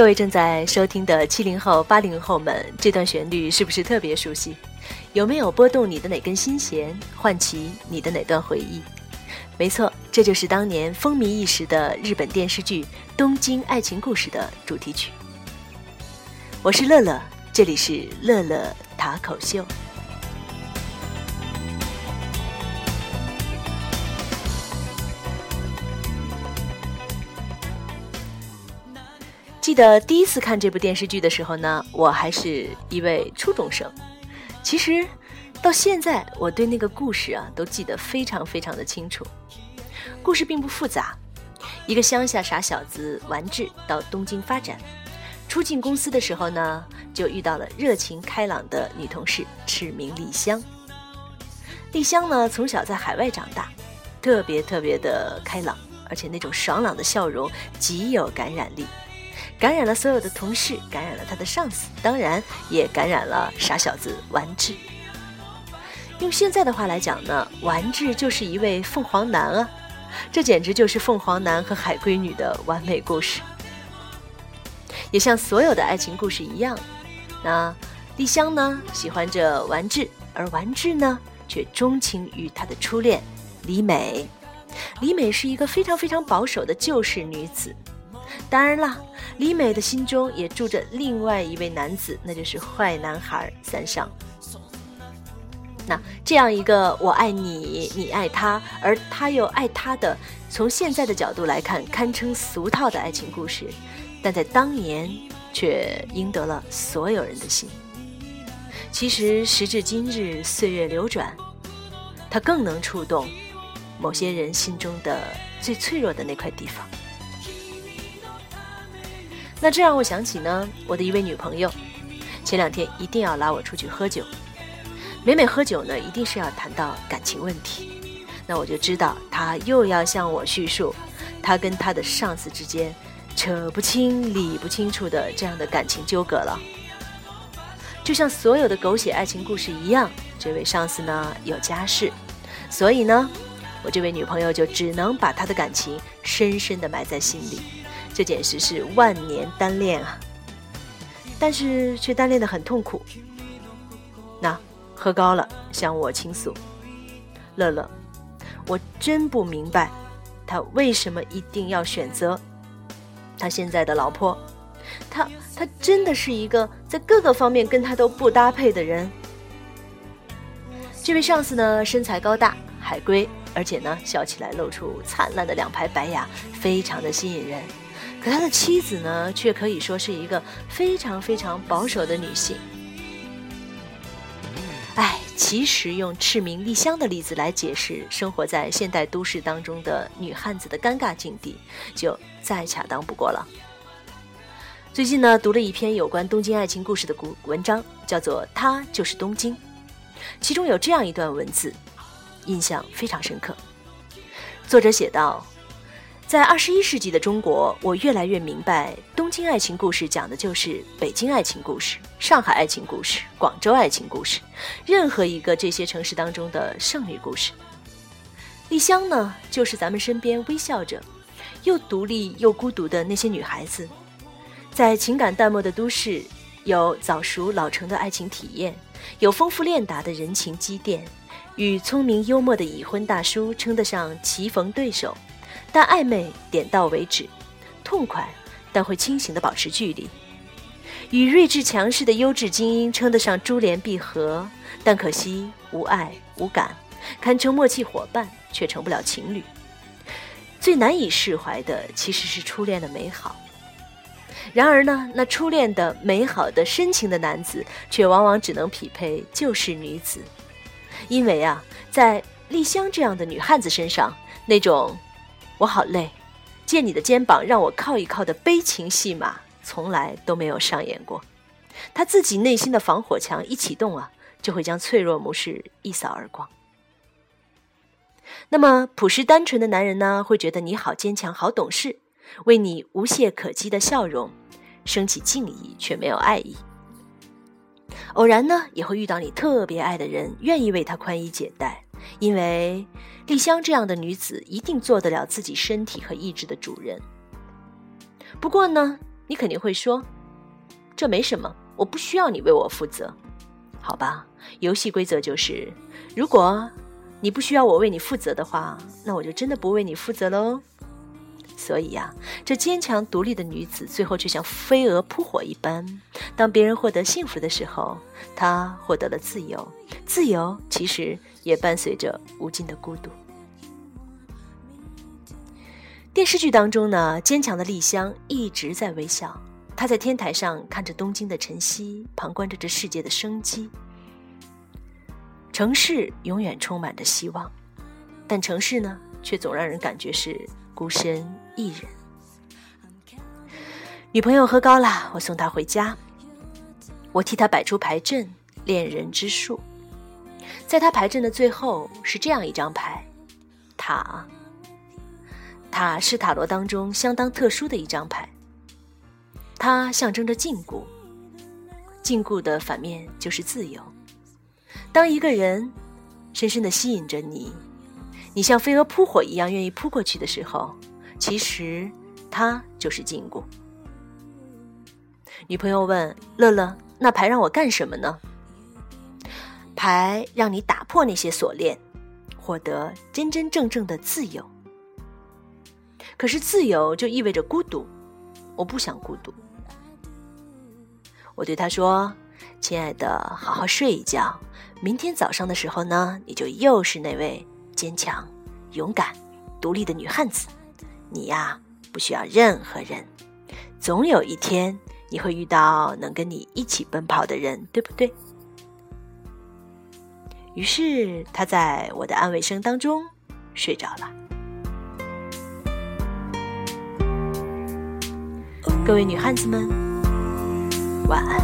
各位正在收听的七零后、八零后们，这段旋律是不是特别熟悉？有没有拨动你的哪根心弦，唤起你的哪段回忆？没错，这就是当年风靡一时的日本电视剧《东京爱情故事》的主题曲。我是乐乐，这里是乐乐塔口秀。得第一次看这部电视剧的时候呢，我还是一位初中生。其实，到现在我对那个故事啊都记得非常非常的清楚。故事并不复杂，一个乡下傻小子丸治到东京发展，初进公司的时候呢，就遇到了热情开朗的女同事赤名丽香。丽香呢从小在海外长大，特别特别的开朗，而且那种爽朗的笑容极有感染力。感染了所有的同事，感染了他的上司，当然也感染了傻小子丸治。用现在的话来讲呢，丸治就是一位凤凰男啊，这简直就是凤凰男和海龟女的完美故事。也像所有的爱情故事一样，那丽香呢喜欢着丸治，而丸治呢却钟情于他的初恋李美。李美是一个非常非常保守的旧式女子。当然了，李美的心中也住着另外一位男子，那就是坏男孩三上。那这样一个我爱你，你爱他，而他又爱他的，从现在的角度来看，堪称俗套的爱情故事，但在当年却赢得了所有人的心。其实时至今日，岁月流转，它更能触动某些人心中的最脆弱的那块地方。那这让我想起呢，我的一位女朋友，前两天一定要拉我出去喝酒。每每喝酒呢，一定是要谈到感情问题。那我就知道她又要向我叙述，她跟她的上司之间扯不清、理不清楚的这样的感情纠葛了。就像所有的狗血爱情故事一样，这位上司呢有家室，所以呢，我这位女朋友就只能把她的感情深深的埋在心里。这简直是万年单恋啊！但是却单恋的很痛苦。那喝高了向我倾诉，乐乐，我真不明白，他为什么一定要选择他现在的老婆？他他真的是一个在各个方面跟他都不搭配的人。这位上司呢，身材高大，海龟，而且呢，笑起来露出灿烂的两排白牙，非常的吸引人。可他的妻子呢，却可以说是一个非常非常保守的女性。哎，其实用赤名丽香的例子来解释生活在现代都市当中的女汉子的尴尬境地，就再恰当不过了。最近呢，读了一篇有关东京爱情故事的古文章，叫做《她就是东京》，其中有这样一段文字，印象非常深刻。作者写道。在二十一世纪的中国，我越来越明白，东京爱情故事讲的就是北京爱情故事、上海爱情故事、广州爱情故事，任何一个这些城市当中的剩女故事。丽香呢，就是咱们身边微笑着，又独立又孤独的那些女孩子，在情感淡漠的都市，有早熟老成的爱情体验，有丰富练达的人情积淀，与聪明幽默的已婚大叔称得上棋逢对手。但暧昧点到为止，痛快，但会清醒的保持距离。与睿智强势的优质精英称得上珠联璧合，但可惜无爱无感，堪称默契伙伴，却成不了情侣。最难以释怀的其实是初恋的美好。然而呢，那初恋的美好的深情的男子，却往往只能匹配旧式女子，因为啊，在丽香这样的女汉子身上，那种。我好累，借你的肩膀让我靠一靠的悲情戏码从来都没有上演过。他自己内心的防火墙一启动啊，就会将脆弱模式一扫而光。那么朴实单纯的男人呢，会觉得你好坚强、好懂事，为你无懈可击的笑容升起敬意，却没有爱意。偶然呢，也会遇到你特别爱的人，愿意为他宽衣解带。因为丽香这样的女子一定做得了自己身体和意志的主人。不过呢，你肯定会说：“这没什么，我不需要你为我负责。”好吧，游戏规则就是，如果你不需要我为你负责的话，那我就真的不为你负责喽。所以呀，这坚强独立的女子最后却像飞蛾扑火一般。当别人获得幸福的时候，她获得了自由。自由其实也伴随着无尽的孤独。电视剧当中呢，坚强的丽香一直在微笑。她在天台上看着东京的晨曦，旁观着这世界的生机。城市永远充满着希望，但城市呢，却总让人感觉是孤身一人。女朋友喝高了，我送她回家。我替她摆出牌阵，恋人之术。在他牌阵的最后是这样一张牌，塔。塔是塔罗当中相当特殊的一张牌，它象征着禁锢，禁锢的反面就是自由。当一个人深深的吸引着你，你像飞蛾扑火一样愿意扑过去的时候，其实他就是禁锢。女朋友问乐乐：“那牌让我干什么呢？”牌让你打破那些锁链，获得真真正正的自由。可是自由就意味着孤独，我不想孤独。我对他说：“亲爱的，好好睡一觉。”明天早上的时候呢，你就又是那位坚强、勇敢、独立的女汉子。你呀，不需要任何人。总有一天，你会遇到能跟你一起奔跑的人，对不对？于是，他在我的安慰声当中睡着了。各位女汉子们，晚安。